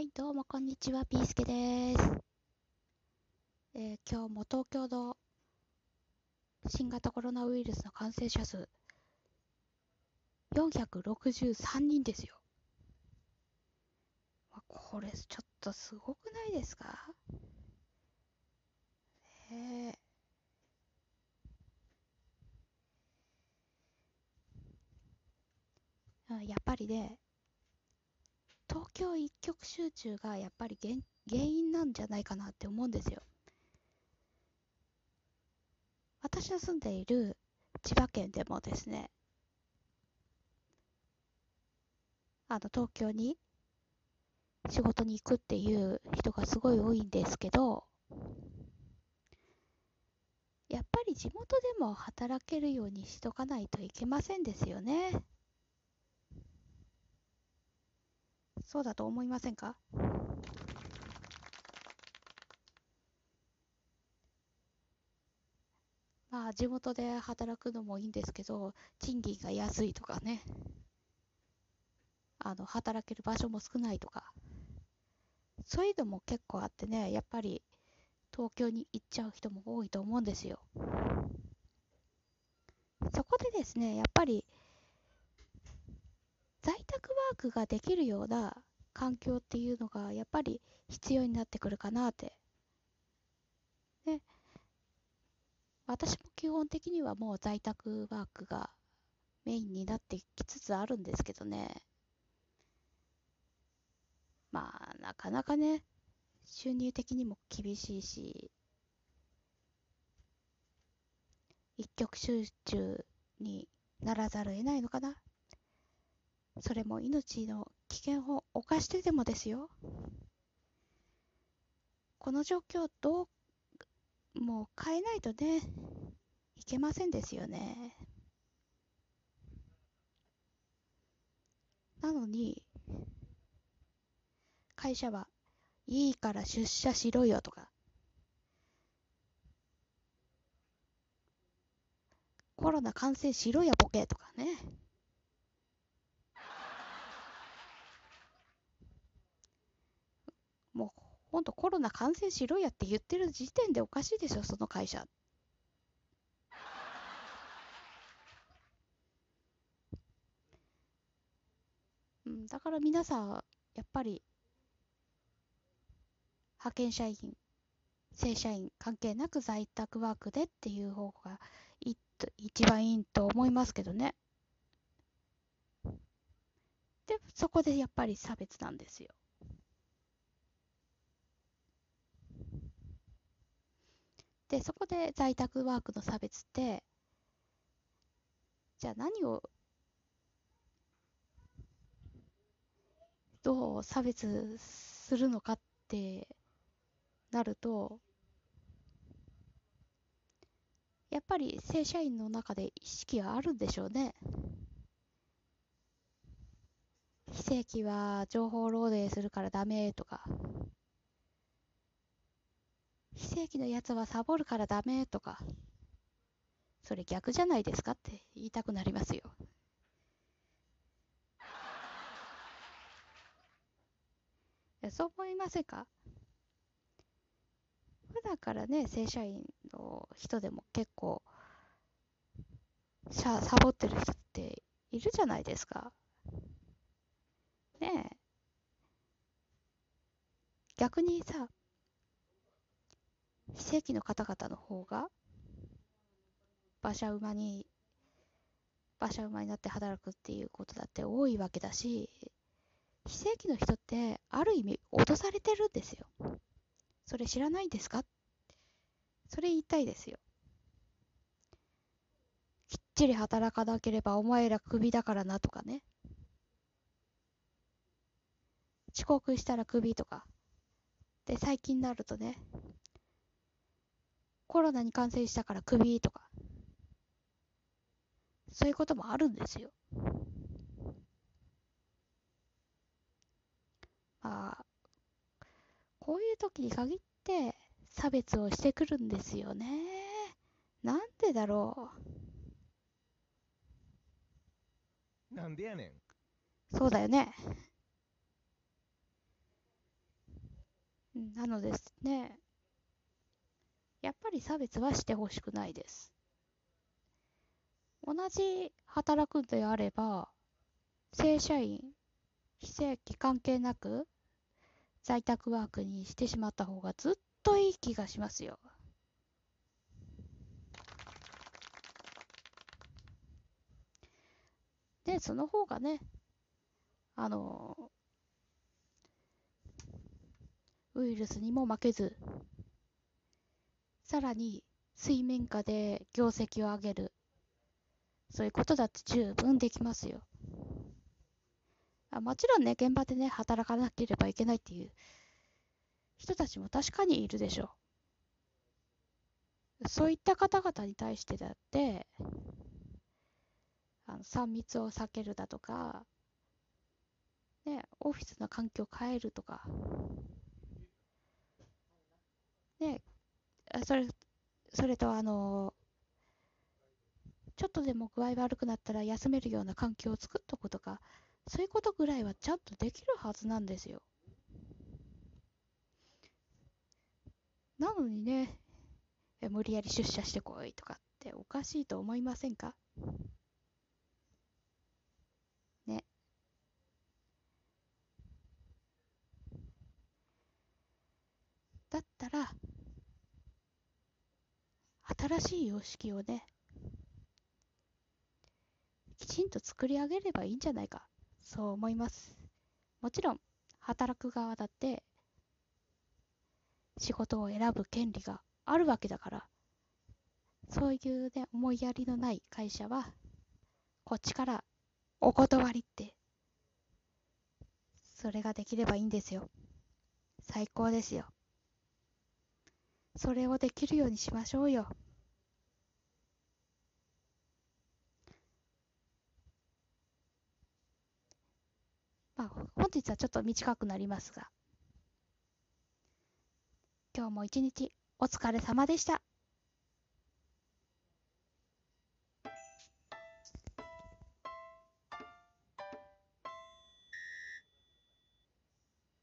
はい、どうもこんにちは、ピースケです。えー今日も東京の新型コロナウイルスの感染者数、463人ですよ。あこれ、ちょっとすごくないですか？えーやっぱりね、東京一極集中がやっぱり原原因なんじゃないかなって思うんですよ。私の住んでいる千葉県でもですね、あの東京に仕事に行くっていう人がすごい多いんですけど、やっぱり地元でも働けるようにしとかないといけませんですよね。そうだと思いませんか？まあ地元で働くのもいいんですけど、賃金が安いとかね、あの働ける場所も少ないとか、そういうのも結構あってね、やっぱり東京に行っちゃう人も多いと思うんですよ。そこでですね、やっぱりができるような環境っていうのがやっぱり必要になってくるかなって。ね。私も基本的にはもう在宅ワークがメインになってきつつあるんですけどね。まあ、なかなかね、収入的にも厳しいし、一極集中にならざるを得ないのかな。それも命の危険を冒してでもですよ。この状況どう、もう変えないとね、いけませんですよね。なのに、会社はいいから出社しろよとか、コロナ感染しろやボケとかね。もうほんとコロナ感染しろやって言ってる時点でおかしいですよ、その会社。うん、だから皆さん、やっぱり、派遣社員、正社員関係なく在宅ワークでっていう方がいと一番いいと思いますけどね。で、そこでやっぱり差別なんですよ。で、そこで在宅ワークの差別って、じゃあ何を、どう差別するのかってなると、やっぱり正社員の中で意識はあるんでしょうね。非正規は情報漏洩するからダメとか、非正規のやつはサボるからダメとか、それ逆じゃないですかって言いたくなりますよ。そう思いませんか？普段からね、正社員の人でも結構、シャサボってる人っているじゃないですか。ねえ。逆にさ、非正規の方々の方が馬車馬に馬車馬になって働くっていうことだって多いわけだし非正規の人ってある意味脅されてるんですよ。それ知らないんですか？それ言いたいですよ。きっちり働かなければお前らクビだからなとかね。遅刻したらクビとか。で最近になるとねコロナに感染したからクビとか、そういうこともあるんですよ。まあ、こういう時に限って差別をしてくるんですよね。なんでだろなんでやねん。う。そうだよね。なのですね、やっぱり差別はしてほしくないです。同じ働くんであれば、正社員、非正規関係なく在宅ワークにしてしまった方がずっといい気がしますよ。で、その方がね、あの、ウイルスにも負けず、さらに水面下で業績を上げる。そういうことだって十分できますよ。あもちろんね、現場でね、働かなければいけないっていう人たちも確かにいるでしょう。そういった方々に対してだって、あの3密を避けるだとか、ね、オフィスの環境を変えるとか、ね、それ、それとあの、ちょっとでも具合悪くなったら休めるような環境を作っとくとか、そういうことぐらいはちゃんとできるはずなんですよ。なのにね、無理やり出社してこいとかっておかしいと思いませんかね。だったら、新しい様式をね、きちんと作り上げればいいんじゃないか。そう思います。もちろん、働く側だって、仕事を選ぶ権利があるわけだから、そういうね、思いやりのない会社は、こっちからお断りって、それができればいいんですよ。最高ですよ。それをできるようにしましょうよ。まあ、本日はちょっと短くなりますが、今日も一日お疲れ様でした。